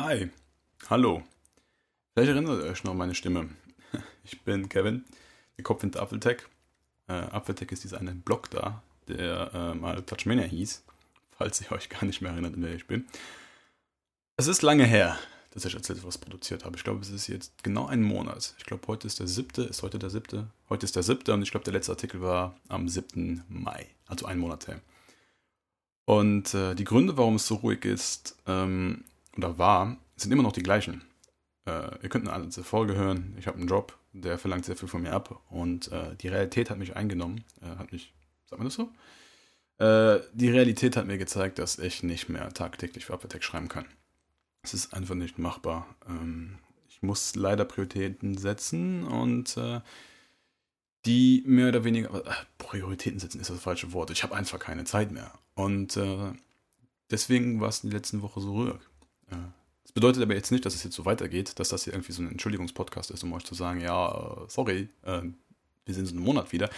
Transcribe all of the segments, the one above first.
Hi, hallo. Vielleicht erinnert ihr euch noch an meine Stimme. Ich bin Kevin, der Kopf hinter Apfeltech. Äh, Apfeltech ist dieser eine Blog da, der äh, mal Touchmania hieß, falls ihr euch gar nicht mehr erinnert, wer ich bin. Es ist lange her, dass ich als was produziert habe. Ich glaube, es ist jetzt genau ein Monat. Ich glaube, heute ist der siebte. Ist heute der siebte? Heute ist der siebte und ich glaube, der letzte Artikel war am 7. Mai, also ein Monat her. Und äh, die Gründe, warum es so ruhig ist ähm, oder war, sind immer noch die gleichen. Äh, ihr könnt eine alte Folge hören. Ich habe einen Job, der verlangt sehr viel von mir ab und äh, die Realität hat mich eingenommen. Äh, hat mich, sagt man das so? Äh, die Realität hat mir gezeigt, dass ich nicht mehr tagtäglich für Apple schreiben kann. Es ist einfach nicht machbar. Ähm, ich muss leider Prioritäten setzen und äh, die mehr oder weniger, äh, Prioritäten setzen ist das falsche Wort. Ich habe einfach keine Zeit mehr. Und deswegen war es in der letzten Woche so ruhig. Das bedeutet aber jetzt nicht, dass es jetzt so weitergeht, dass das hier irgendwie so ein Entschuldigungspodcast ist, um euch zu sagen, ja, äh, sorry, äh, wir sind so einen Monat wieder.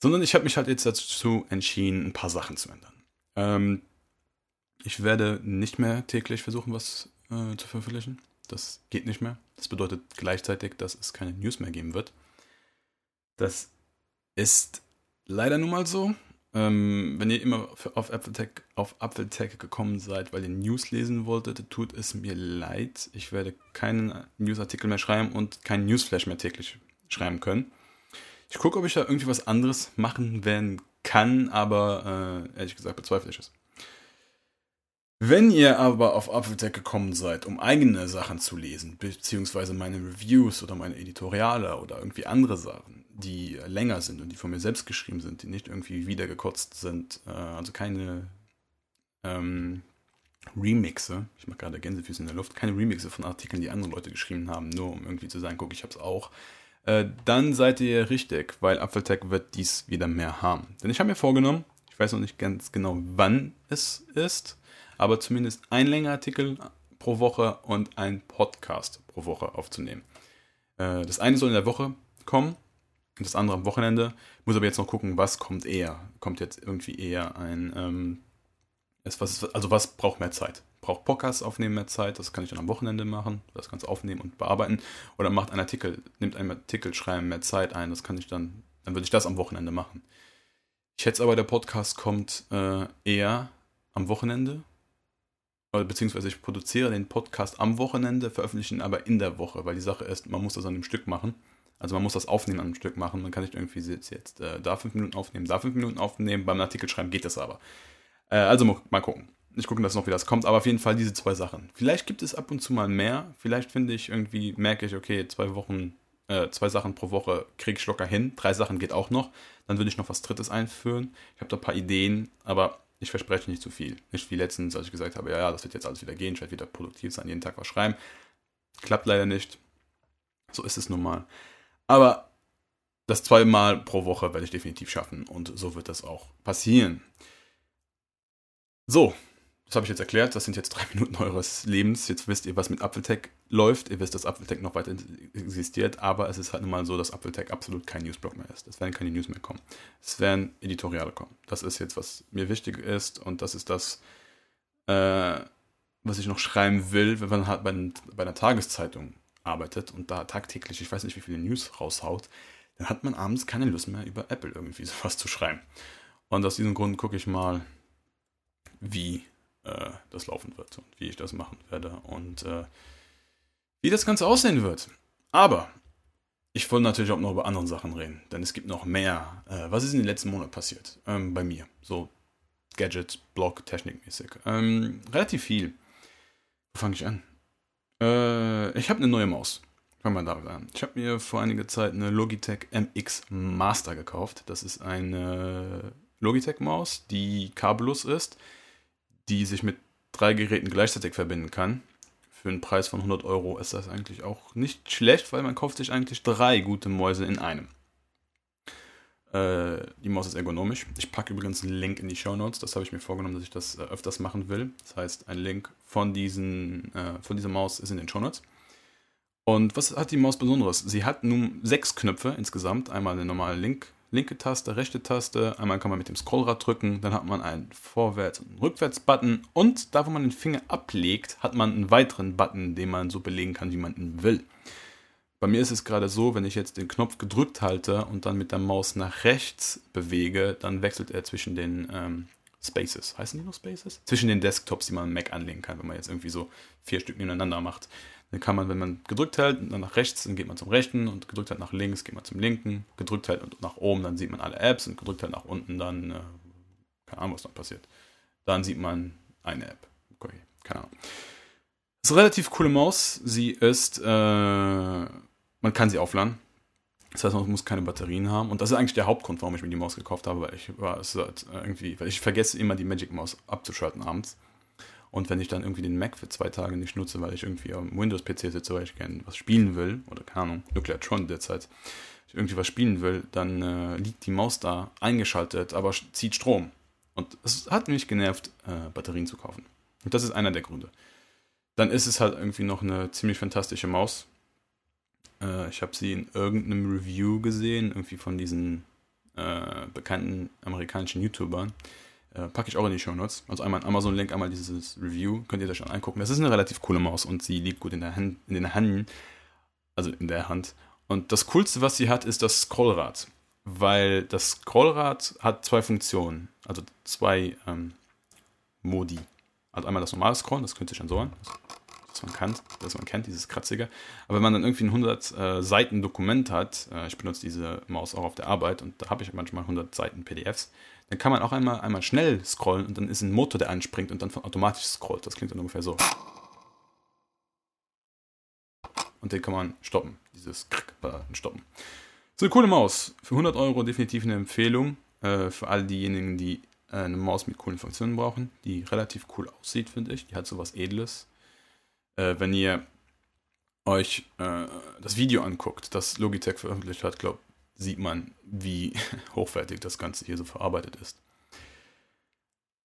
Sondern ich habe mich halt jetzt dazu entschieden, ein paar Sachen zu ändern. Ähm, ich werde nicht mehr täglich versuchen, was äh, zu veröffentlichen. Das geht nicht mehr. Das bedeutet gleichzeitig, dass es keine News mehr geben wird. Das ist leider nun mal so. Ähm, wenn ihr immer auf Apfeltech, auf Apfeltech gekommen seid, weil ihr News lesen wolltet, tut es mir leid. Ich werde keinen Newsartikel mehr schreiben und keinen Newsflash mehr täglich schreiben können. Ich gucke, ob ich da irgendwie was anderes machen werden kann, aber äh, ehrlich gesagt bezweifle ich es. Wenn ihr aber auf Apfeltech gekommen seid, um eigene Sachen zu lesen, beziehungsweise meine Reviews oder meine Editoriale oder irgendwie andere Sachen, die länger sind und die von mir selbst geschrieben sind, die nicht irgendwie wiedergekotzt sind, äh, also keine ähm, Remixe, ich mache gerade Gänsefüße in der Luft, keine Remixe von Artikeln, die andere Leute geschrieben haben, nur um irgendwie zu sagen, guck, ich hab's auch, äh, dann seid ihr richtig, weil Apfeltech wird dies wieder mehr haben. Denn ich habe mir vorgenommen, ich weiß noch nicht ganz genau, wann es ist, aber zumindest ein Längerartikel pro Woche und ein Podcast pro Woche aufzunehmen. Äh, das eine soll in der Woche kommen und das andere am Wochenende. Ich muss aber jetzt noch gucken, was kommt eher. Kommt jetzt irgendwie eher ein, ähm, also was braucht mehr Zeit? Braucht Podcast aufnehmen mehr Zeit? Das kann ich dann am Wochenende machen, das Ganze aufnehmen und bearbeiten. Oder macht ein Artikel, nimmt ein Artikel schreiben mehr Zeit ein, das kann ich dann, dann würde ich das am Wochenende machen. Ich schätze aber, der Podcast kommt äh, eher am Wochenende, beziehungsweise ich produziere den Podcast am Wochenende, veröffentliche ihn aber in der Woche, weil die Sache ist, man muss das an einem Stück machen. Also man muss das Aufnehmen an einem Stück machen. Man kann nicht irgendwie jetzt, jetzt äh, da fünf Minuten aufnehmen, da fünf Minuten aufnehmen. Beim Artikel schreiben geht das aber. Äh, also mal, mal gucken. Ich gucke das noch, wie das kommt. Aber auf jeden Fall diese zwei Sachen. Vielleicht gibt es ab und zu mal mehr. Vielleicht finde ich irgendwie, merke ich, okay, zwei Wochen, äh, zwei Sachen pro Woche kriege ich locker hin. Drei Sachen geht auch noch. Dann würde ich noch was Drittes einführen. Ich habe da ein paar Ideen, aber ich verspreche nicht zu viel. Nicht wie letztens, als ich gesagt habe, ja, ja, das wird jetzt alles wieder gehen, ich werde wieder produktiv sein, jeden Tag was schreiben. Klappt leider nicht. So ist es nun mal. Aber das zweimal pro Woche werde ich definitiv schaffen und so wird das auch passieren. So, das habe ich jetzt erklärt. Das sind jetzt drei Minuten eures Lebens. Jetzt wisst ihr, was mit Apfeltech läuft. Ihr wisst, dass Apfeltech noch weiter existiert, aber es ist halt nun mal so, dass Apfeltech absolut kein Newsblog mehr ist. Es werden keine News mehr kommen. Es werden Editoriale kommen. Das ist jetzt, was mir wichtig ist und das ist das, äh, was ich noch schreiben will, wenn man halt bei, bei einer Tageszeitung arbeitet und da tagtäglich, ich weiß nicht, wie viele News raushaut, dann hat man abends keine Lust mehr, über Apple irgendwie sowas zu schreiben. Und aus diesem Grund gucke ich mal, wie äh, das laufen wird und wie ich das machen werde und äh, wie das Ganze aussehen wird. Aber ich wollte natürlich auch noch über andere Sachen reden, denn es gibt noch mehr. Äh, was ist in den letzten Monaten passiert? Ähm, bei mir. So Gadgets, Blog, Technikmäßig. Ähm, relativ viel. Wo fange ich an? Äh, ich habe eine neue Maus. Fangen wir damit an. Ich habe mir vor einiger Zeit eine Logitech MX Master gekauft. Das ist eine Logitech-Maus, die kabellos ist, die sich mit drei Geräten gleichzeitig verbinden kann. Für einen Preis von 100 Euro ist das eigentlich auch nicht schlecht, weil man kauft sich eigentlich drei gute Mäuse in einem. Äh, die Maus ist ergonomisch. Ich packe übrigens einen Link in die Show Notes. Das habe ich mir vorgenommen, dass ich das äh, öfters machen will. Das heißt, ein Link von, diesen, äh, von dieser Maus ist in den Show Notes. Und was hat die Maus Besonderes? Sie hat nun sechs Knöpfe insgesamt. Einmal eine normale Link, linke Taste, rechte Taste. Einmal kann man mit dem Scrollrad drücken, dann hat man einen Vorwärts- und Rückwärts-Button. Und da, wo man den Finger ablegt, hat man einen weiteren Button, den man so belegen kann, wie man ihn will. Bei mir ist es gerade so, wenn ich jetzt den Knopf gedrückt halte und dann mit der Maus nach rechts bewege, dann wechselt er zwischen den ähm, Spaces. Heißen die noch Spaces? Zwischen den Desktops, die man am Mac anlegen kann, wenn man jetzt irgendwie so vier Stück nebeneinander macht. Dann kann man, wenn man gedrückt hält, dann nach rechts, dann geht man zum rechten und gedrückt hält nach links, geht man zum linken. Gedrückt hält und nach oben, dann sieht man alle Apps und gedrückt hält nach unten, dann, äh, keine Ahnung, was noch passiert. Dann sieht man eine App. Okay, keine Ahnung. Das ist eine relativ coole Maus. Sie ist, äh, man kann sie aufladen. Das heißt, man muss keine Batterien haben. Und das ist eigentlich der Hauptgrund, warum ich mir die Maus gekauft habe, weil ich war es halt irgendwie, weil ich vergesse immer die Magic Maus abzuschalten abends. Und wenn ich dann irgendwie den Mac für zwei Tage nicht nutze, weil ich irgendwie am Windows-PC sitze, weil ich gerne was spielen will, oder keine Ahnung, Nuclear Tron derzeit, ich irgendwie was spielen will, dann äh, liegt die Maus da eingeschaltet, aber zieht Strom. Und es hat mich genervt, äh, Batterien zu kaufen. Und das ist einer der Gründe. Dann ist es halt irgendwie noch eine ziemlich fantastische Maus. Äh, ich habe sie in irgendeinem Review gesehen, irgendwie von diesen äh, bekannten amerikanischen YouTubern. Äh, packe ich auch in die Show Notes. Also einmal Amazon-Link, einmal dieses Review. Könnt ihr das schon angucken. Das ist eine relativ coole Maus und sie liegt gut in, der Hand, in den Händen. Also in der Hand. Und das Coolste, was sie hat, ist das Scrollrad. Weil das Scrollrad hat zwei Funktionen. Also zwei ähm, Modi. Also einmal das normale Scrollen, das könnte sich schon so an das man kennt, das man kennt, dieses kratzige. Aber wenn man dann irgendwie ein 100 äh, hat, äh, ich benutze diese Maus auch auf der Arbeit und da habe ich manchmal 100 Seiten PDFs, dann kann man auch einmal, einmal schnell scrollen und dann ist ein Motor, der anspringt und dann automatisch scrollt. Das klingt dann ungefähr so. Und den kann man stoppen, dieses Button stoppen. So eine coole Maus. Für 100 Euro definitiv eine Empfehlung äh, für all diejenigen, die äh, eine Maus mit coolen Funktionen brauchen, die relativ cool aussieht, finde ich. Die hat so was Edles äh, wenn ihr euch äh, das Video anguckt, das Logitech veröffentlicht hat, glaubt, sieht man, wie hochwertig das Ganze hier so verarbeitet ist.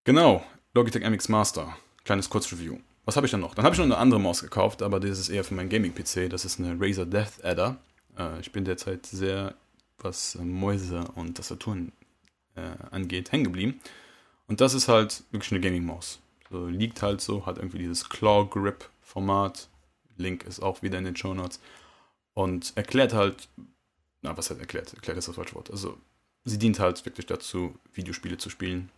Genau, Logitech MX Master. Kleines Kurzreview. Was habe ich dann noch? Dann habe ich noch eine andere Maus gekauft, aber das ist eher für meinen Gaming-PC. Das ist eine Razer Death Adder. Äh, ich bin derzeit sehr, was äh, Mäuse und Tastaturen äh, angeht, hängen geblieben. Und das ist halt wirklich eine Gaming-Maus. So, liegt halt so, hat irgendwie dieses Claw Grip Format. Link ist auch wieder in den Show Notes. Und erklärt halt, na, was hat erklärt? Erklärt ist das falsche Wort. Also, sie dient halt wirklich dazu, Videospiele zu spielen.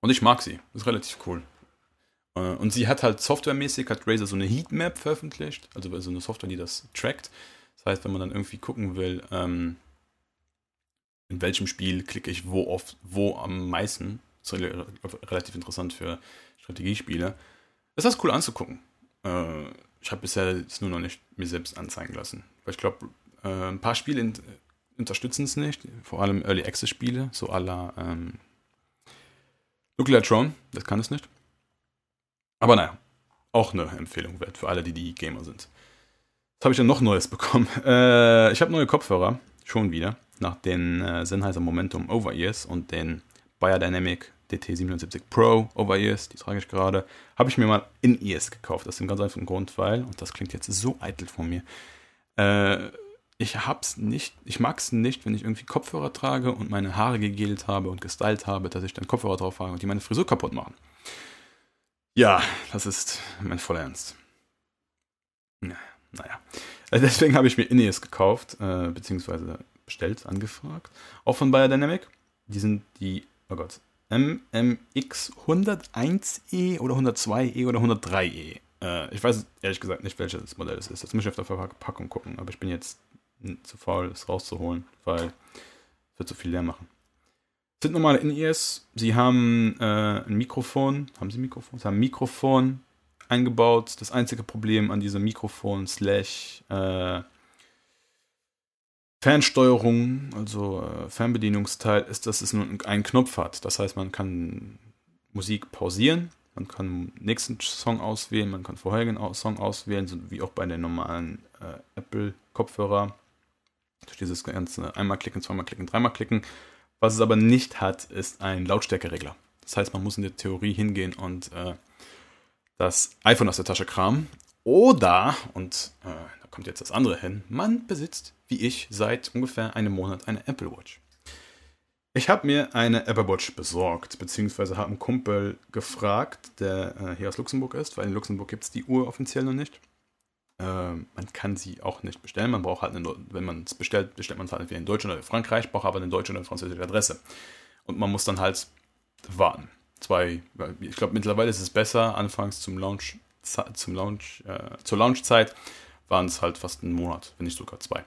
Und ich mag sie. Ist relativ cool. Äh, und sie hat halt softwaremäßig, hat Razer so eine Heatmap veröffentlicht, also so eine Software, die das trackt. Das heißt, wenn man dann irgendwie gucken will, ähm, in welchem Spiel klicke ich wo oft, wo am meisten, das ist relativ interessant für Strategiespiele, ist das cool anzugucken. Äh, ich habe bisher es nur noch nicht mir selbst anzeigen lassen. Weil ich glaube, äh, ein paar Spiele in, unterstützen es nicht, vor allem Early Access Spiele, so la ähm, Nuclear Throne, das kann es nicht. Aber naja, auch eine Empfehlung wert für alle, die die Gamer sind. Was habe ich denn noch Neues bekommen? Äh, ich habe neue Kopfhörer, schon wieder, nach den äh, Sennheiser Momentum Over-Ears und den Biodynamic DT77 Pro Over-Ears, die trage ich gerade, habe ich mir mal In-Ears gekauft. Das ist ein ganz einfachen Grund, weil, und das klingt jetzt so eitel von mir, äh, ich hab's nicht, ich mag's nicht, wenn ich irgendwie Kopfhörer trage und meine Haare gegelt habe und gestylt habe, dass ich dann Kopfhörer drauf habe und die meine Frisur kaputt machen. Ja, das ist mein voller Ernst. Naja. Also deswegen habe ich mir In-Ears gekauft, äh, beziehungsweise bestellt, angefragt. Auch von Biodynamic. Die sind die, oh Gott, MMX 101E oder 102E oder 103E. Äh, ich weiß ehrlich gesagt nicht, welches Modell es ist. Das muss ich auf der Verpackung gucken, aber ich bin jetzt zu faul, es rauszuholen, weil es wird zu viel leer machen. Es sind normale In-Ears. Sie haben äh, ein Mikrofon. Haben Sie ein Mikrofon? Sie haben ein Mikrofon eingebaut. Das einzige Problem an diesem Mikrofon slash äh, Fernsteuerung, also äh, Fernbedienungsteil, ist, dass es nur einen Knopf hat. Das heißt, man kann Musik pausieren, man kann nächsten Song auswählen, man kann vorherigen Song auswählen, so wie auch bei den normalen äh, Apple-Kopfhörer. Durch dieses ganze einmal klicken, zweimal klicken, dreimal klicken. Was es aber nicht hat, ist ein Lautstärkeregler. Das heißt, man muss in der Theorie hingehen und äh, das iPhone aus der Tasche kramen. Oder, und äh, kommt jetzt das andere hin. Man besitzt, wie ich, seit ungefähr einem Monat eine Apple Watch. Ich habe mir eine Apple Watch besorgt, beziehungsweise habe einen Kumpel gefragt, der äh, hier aus Luxemburg ist, weil in Luxemburg gibt es die Uhr offiziell noch nicht. Äh, man kann sie auch nicht bestellen. Man braucht halt, eine, wenn man es bestellt, bestellt man es halt entweder in Deutschland oder in Frankreich, braucht aber eine deutsche oder eine französische Adresse. Und man muss dann halt warten. Zwei, ich glaube mittlerweile ist es besser. Anfangs zum Launch, zum Launch, äh, zur Launchzeit waren es halt fast einen Monat, wenn nicht sogar zwei.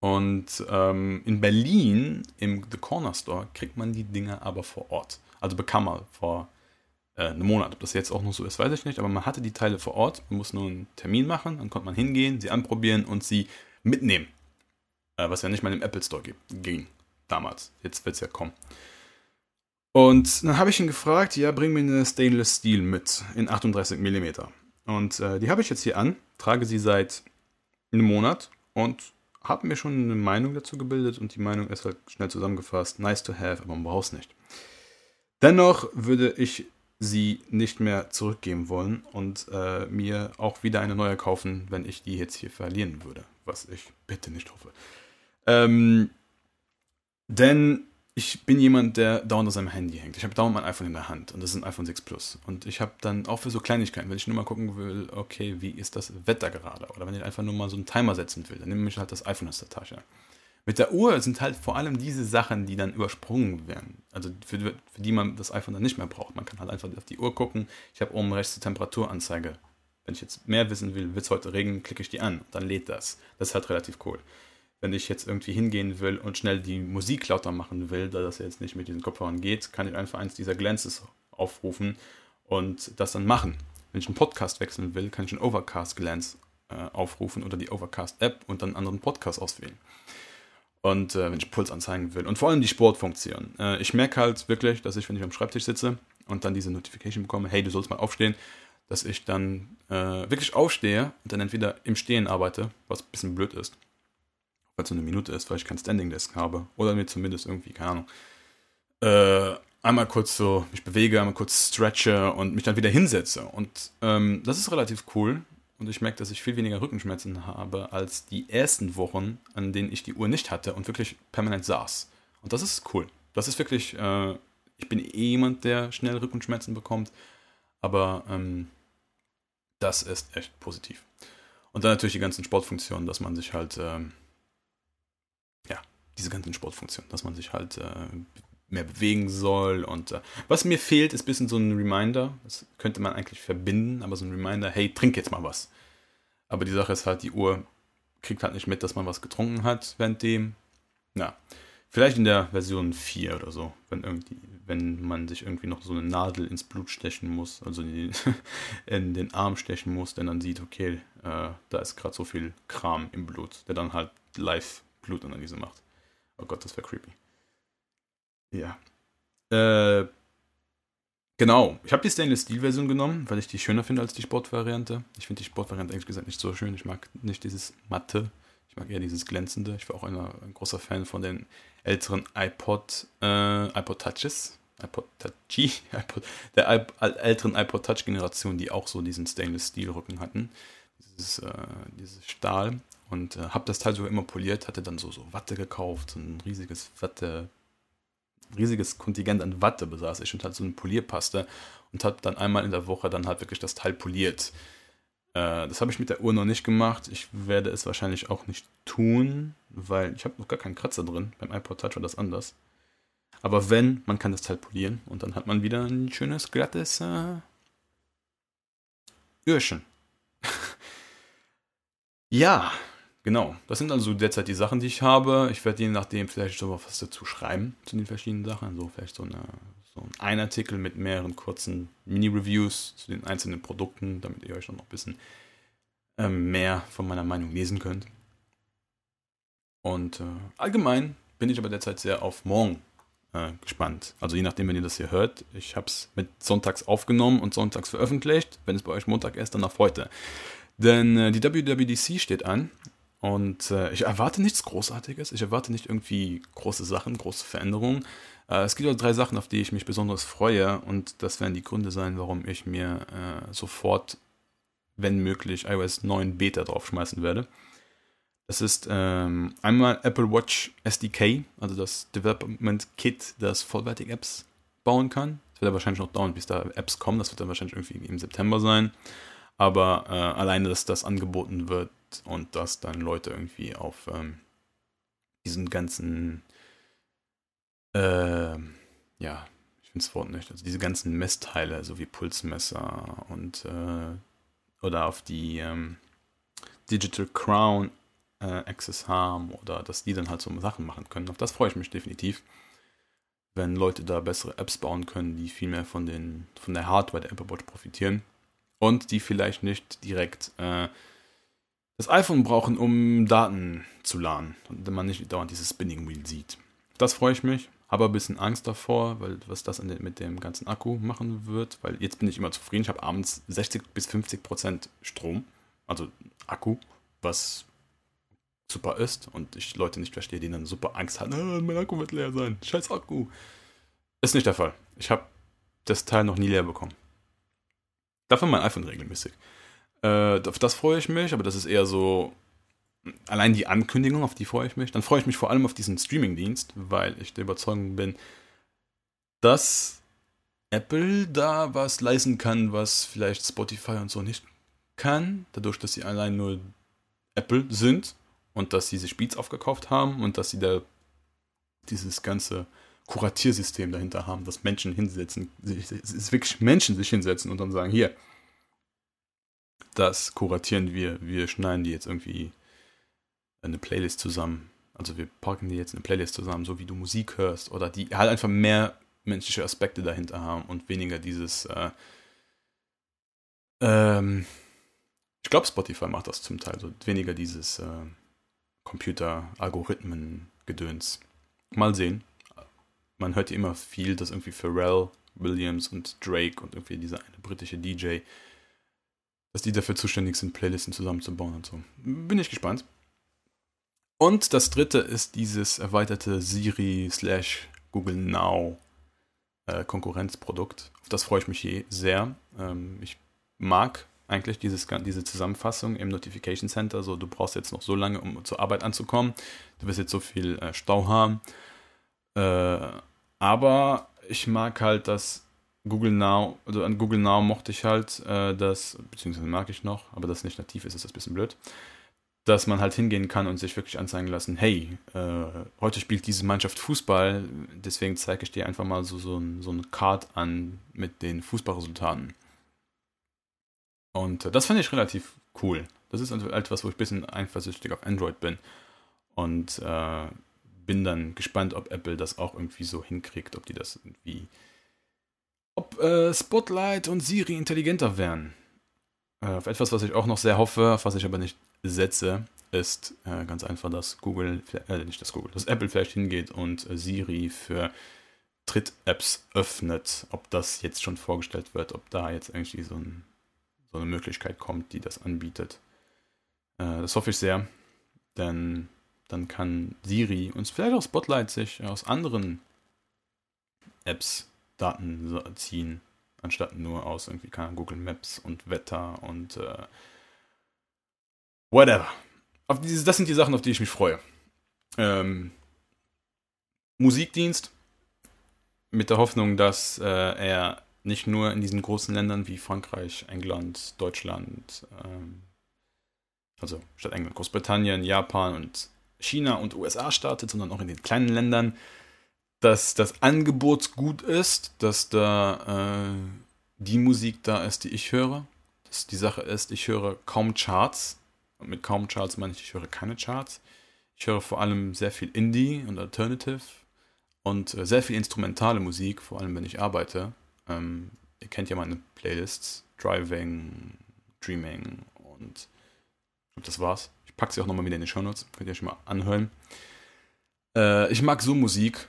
Und ähm, in Berlin im The Corner Store kriegt man die Dinger aber vor Ort. Also bekam man vor äh, einem Monat. Ob das jetzt auch noch so ist, weiß ich nicht. Aber man hatte die Teile vor Ort. Man muss nur einen Termin machen. Dann konnte man hingehen, sie anprobieren und sie mitnehmen. Äh, was ja nicht mal im Apple Store ging damals. Jetzt wird es ja kommen. Und dann habe ich ihn gefragt, ja, bring mir eine Stainless Steel mit in 38 mm. Und äh, die habe ich jetzt hier an, trage sie seit einem Monat und habe mir schon eine Meinung dazu gebildet und die Meinung ist halt schnell zusammengefasst, nice to have, aber man braucht es nicht. Dennoch würde ich sie nicht mehr zurückgeben wollen und äh, mir auch wieder eine neue kaufen, wenn ich die jetzt hier verlieren würde, was ich bitte nicht hoffe. Ähm, denn ich bin jemand, der dauernd an seinem Handy hängt. Ich habe dauernd mein iPhone in der Hand und das ist ein iPhone 6 Plus. Und ich habe dann auch für so Kleinigkeiten, wenn ich nur mal gucken will, okay, wie ist das Wetter gerade? Oder wenn ich einfach nur mal so einen Timer setzen will, dann nehme ich halt das iPhone aus der Tasche. Mit der Uhr sind halt vor allem diese Sachen, die dann übersprungen werden. Also für, für die man das iPhone dann nicht mehr braucht. Man kann halt einfach auf die Uhr gucken. Ich habe oben rechts die Temperaturanzeige. Wenn ich jetzt mehr wissen will, wird es heute regnen, klicke ich die an. Dann lädt das. Das ist halt relativ cool wenn ich jetzt irgendwie hingehen will und schnell die Musik lauter machen will, da das jetzt nicht mit diesen Kopfhörern geht, kann ich einfach eins dieser Glances aufrufen und das dann machen. Wenn ich einen Podcast wechseln will, kann ich einen Overcast Glance äh, aufrufen oder die Overcast App und dann einen anderen Podcast auswählen. Und äh, wenn ich Puls anzeigen will. Und vor allem die Sportfunktion. Äh, ich merke halt wirklich, dass ich, wenn ich am Schreibtisch sitze und dann diese Notification bekomme, hey, du sollst mal aufstehen, dass ich dann äh, wirklich aufstehe und dann entweder im Stehen arbeite, was ein bisschen blöd ist, weil es so eine Minute ist, weil ich kein Standing Desk habe. Oder mir zumindest irgendwie, keine Ahnung, äh, einmal kurz so mich bewege, einmal kurz stretche und mich dann wieder hinsetze. Und ähm, das ist relativ cool. Und ich merke, dass ich viel weniger Rückenschmerzen habe als die ersten Wochen, an denen ich die Uhr nicht hatte und wirklich permanent saß. Und das ist cool. Das ist wirklich, äh, ich bin eh jemand, der schnell Rückenschmerzen bekommt. Aber ähm, das ist echt positiv. Und dann natürlich die ganzen Sportfunktionen, dass man sich halt ähm, diese ganzen Sportfunktionen, dass man sich halt äh, mehr bewegen soll. Und äh, was mir fehlt, ist ein bisschen so ein Reminder. Das könnte man eigentlich verbinden, aber so ein Reminder, hey, trink jetzt mal was. Aber die Sache ist halt, die Uhr kriegt halt nicht mit, dass man was getrunken hat während dem. Na, vielleicht in der Version 4 oder so, wenn irgendwie, wenn man sich irgendwie noch so eine Nadel ins Blut stechen muss, also in, in den Arm stechen muss, denn dann sieht, okay, äh, da ist gerade so viel Kram im Blut, der dann halt live Blutanalyse macht. Oh Gott, das wäre creepy. Ja. Äh, genau. Ich habe die Stainless Steel Version genommen, weil ich die schöner finde als die Sportvariante. Ich finde die Sportvariante ehrlich gesagt nicht so schön. Ich mag nicht dieses matte. Ich mag eher dieses glänzende. Ich war auch eine, ein großer Fan von den älteren iPod, äh, iPod Touches. iPod Touchy, iPod, der iP älteren iPod Touch Generation, die auch so diesen Stainless Steel Rücken hatten. Dieses, äh, dieses Stahl. Und äh, habe das Teil sogar immer poliert, hatte dann so, so Watte gekauft, so ein riesiges Watte, riesiges Kontingent an Watte besaß ich und hatte so eine Polierpaste und habe dann einmal in der Woche dann halt wirklich das Teil poliert. Äh, das habe ich mit der Uhr noch nicht gemacht. Ich werde es wahrscheinlich auch nicht tun, weil ich habe noch gar keinen Kratzer drin. Beim iPod Touch war das anders. Aber wenn, man kann das Teil polieren und dann hat man wieder ein schönes, glattes äh, Öhrchen. ja, Genau, das sind also derzeit die Sachen, die ich habe. Ich werde je nachdem vielleicht so was dazu schreiben zu den verschiedenen Sachen. So vielleicht so, eine, so ein Artikel mit mehreren kurzen Mini-Reviews zu den einzelnen Produkten, damit ihr euch noch ein bisschen ähm, mehr von meiner Meinung lesen könnt. Und äh, allgemein bin ich aber derzeit sehr auf morgen äh, gespannt. Also je nachdem, wenn ihr das hier hört. Ich habe es mit sonntags aufgenommen und sonntags veröffentlicht. Wenn es bei euch Montag ist, dann auf heute. Denn äh, die WWDC steht an und äh, ich erwarte nichts Großartiges. Ich erwarte nicht irgendwie große Sachen, große Veränderungen. Äh, es gibt auch drei Sachen, auf die ich mich besonders freue. Und das werden die Gründe sein, warum ich mir äh, sofort, wenn möglich, iOS 9 Beta draufschmeißen werde. Das ist ähm, einmal Apple Watch SDK, also das Development Kit, das vollwertige Apps bauen kann. Das wird ja wahrscheinlich noch dauern, bis da Apps kommen. Das wird dann wahrscheinlich irgendwie im September sein. Aber äh, alleine, dass das angeboten wird und dass dann Leute irgendwie auf ähm, diesen ganzen, äh, ja, ich finde das Wort nicht, also diese ganzen Messteile, so wie Pulsmesser und äh, oder auf die ähm, Digital Crown äh, Access haben oder dass die dann halt so Sachen machen können. Auf das freue ich mich definitiv, wenn Leute da bessere Apps bauen können, die viel mehr von, den, von der Hardware der Apple Watch profitieren und die vielleicht nicht direkt äh, das iPhone brauchen, um Daten zu laden und man nicht dauernd dieses Spinning Wheel sieht. Das freue ich mich, habe ein bisschen Angst davor, weil was das mit dem ganzen Akku machen wird, weil jetzt bin ich immer zufrieden. Ich habe abends 60 bis 50 Prozent Strom, also Akku, was super ist und ich Leute nicht verstehe, die dann super Angst haben, ah, mein Akku wird leer sein, scheiß Akku. Ist nicht der Fall. Ich habe das Teil noch nie leer bekommen. Dafür mein iPhone regelmäßig. Äh, auf das freue ich mich, aber das ist eher so allein die Ankündigung, auf die freue ich mich. Dann freue ich mich vor allem auf diesen Streaming-Dienst, weil ich der Überzeugung bin, dass Apple da was leisten kann, was vielleicht Spotify und so nicht kann, dadurch, dass sie allein nur Apple sind und dass sie sich Beats aufgekauft haben und dass sie da dieses ganze Kuratiersystem dahinter haben, dass Menschen hinsetzen, ist wirklich Menschen sich hinsetzen und dann sagen, hier, das kuratieren wir, wir schneiden die jetzt irgendwie eine Playlist zusammen. Also wir packen die jetzt eine Playlist zusammen, so wie du Musik hörst oder die halt einfach mehr menschliche Aspekte dahinter haben und weniger dieses äh, ähm, ich glaube Spotify macht das zum Teil so weniger dieses äh, Computer-Algorithmen-Gedöns. Mal sehen. Man hört ja immer viel, dass irgendwie Pharrell Williams und Drake und irgendwie dieser eine britische DJ, dass die dafür zuständig sind, Playlisten zusammenzubauen und so. Bin ich gespannt. Und das dritte ist dieses erweiterte Siri slash Google Now äh, Konkurrenzprodukt. Auf das freue ich mich je sehr. Ähm, ich mag eigentlich, dieses, diese Zusammenfassung im Notification Center. So, du brauchst jetzt noch so lange, um zur Arbeit anzukommen. Du wirst jetzt so viel äh, Stau haben. Äh, aber ich mag halt das Google Now, also an Google Now mochte ich halt äh, das, beziehungsweise mag ich noch, aber das nicht nativ ist, ist das ein bisschen blöd, dass man halt hingehen kann und sich wirklich anzeigen lassen, hey, äh, heute spielt diese Mannschaft Fußball, deswegen zeige ich dir einfach mal so, so, ein, so eine Card an mit den Fußballresultaten. Und äh, das fand ich relativ cool. Das ist also etwas, wo ich ein bisschen eifersüchtig auf Android bin. Und äh, bin dann gespannt, ob Apple das auch irgendwie so hinkriegt, ob die das irgendwie. Ob äh, Spotlight und Siri intelligenter wären. Äh, auf etwas, was ich auch noch sehr hoffe, auf was ich aber nicht setze, ist äh, ganz einfach, dass Google, äh, nicht das Google, dass Apple vielleicht hingeht und äh, Siri für Tritt-Apps öffnet. Ob das jetzt schon vorgestellt wird, ob da jetzt irgendwie so ein so eine Möglichkeit kommt, die das anbietet. Äh, das hoffe ich sehr, denn dann kann Siri uns vielleicht auch Spotlight sich aus anderen Apps Daten ziehen, anstatt nur aus irgendwie keine Google Maps und Wetter und äh, whatever. Auf diese, das sind die Sachen, auf die ich mich freue. Ähm, Musikdienst mit der Hoffnung, dass äh, er nicht nur in diesen großen Ländern wie Frankreich, England, Deutschland, ähm, also statt England, Großbritannien, Japan und China und USA startet, sondern auch in den kleinen Ländern, dass das Angebot gut ist, dass da äh, die Musik da ist, die ich höre. Dass die Sache ist, ich höre kaum Charts. Und mit kaum Charts meine ich, ich höre keine Charts. Ich höre vor allem sehr viel Indie und Alternative und äh, sehr viel instrumentale Musik, vor allem wenn ich arbeite. Ähm, ihr kennt ja meine Playlists. Driving, Dreaming und ich glaube, das war's. Ich packe sie auch nochmal wieder in die Show Notes. Könnt ihr schon mal anhören. Äh, ich mag so Musik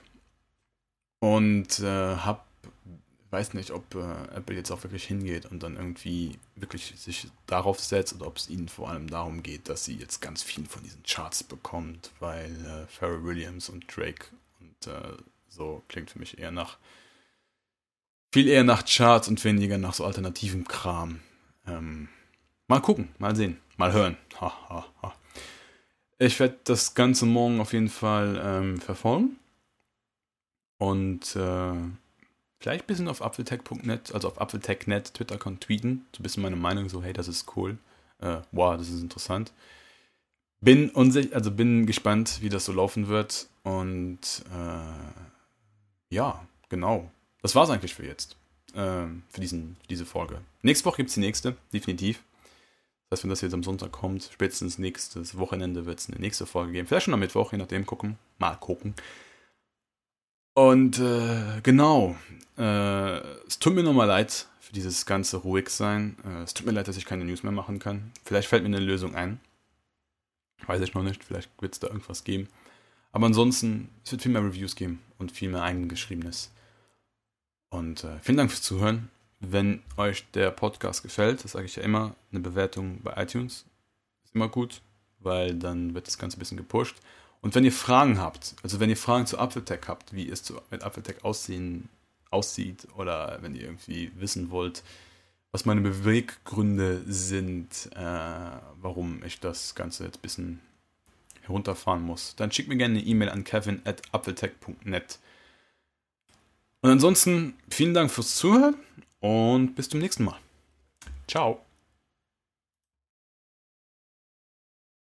und äh, hab weiß nicht, ob äh, Apple jetzt auch wirklich hingeht und dann irgendwie wirklich sich darauf setzt oder ob es ihnen vor allem darum geht, dass sie jetzt ganz viel von diesen Charts bekommt, weil äh, Pharrell Williams und Drake und äh, so klingt für mich eher nach viel eher nach Charts und weniger nach so alternativem Kram. Ähm, mal gucken, mal sehen, mal hören. Ha, ha, ha. Ich werde das Ganze morgen auf jeden Fall ähm, verfolgen. Und äh, vielleicht ein bisschen auf apfeltech.net, also auf apfeltech.net Twitter-Account tweeten. So ein bisschen meine Meinung, so, hey, das ist cool. Äh, wow, das ist interessant. Bin unsicher, also bin gespannt, wie das so laufen wird. Und äh, ja, genau. Das war's eigentlich für jetzt. Äh, für diesen, diese Folge. Nächste Woche gibt's die nächste, definitiv. Das heißt, wenn das jetzt am Sonntag kommt, spätestens nächstes Wochenende wird es eine nächste Folge geben. Vielleicht schon am Mittwoch, je nachdem, gucken. Mal gucken. Und äh, genau, äh, es tut mir nochmal leid für dieses ganze ruhig sein. Äh, es tut mir leid, dass ich keine News mehr machen kann. Vielleicht fällt mir eine Lösung ein. Weiß ich noch nicht, vielleicht wird es da irgendwas geben. Aber ansonsten, es wird viel mehr Reviews geben und viel mehr eingeschriebenes. Und äh, vielen Dank fürs Zuhören. Wenn euch der Podcast gefällt, das sage ich ja immer, eine Bewertung bei iTunes ist immer gut, weil dann wird das Ganze ein bisschen gepusht. Und wenn ihr Fragen habt, also wenn ihr Fragen zu Apfeltech habt, wie es mit Apfeltech aussehen, aussieht, oder wenn ihr irgendwie wissen wollt, was meine Beweggründe sind, äh, warum ich das Ganze jetzt ein bisschen herunterfahren muss, dann schickt mir gerne eine E-Mail an kevin.apfeltech.net. Und ansonsten vielen Dank fürs Zuhören und bis zum nächsten Mal. Ciao.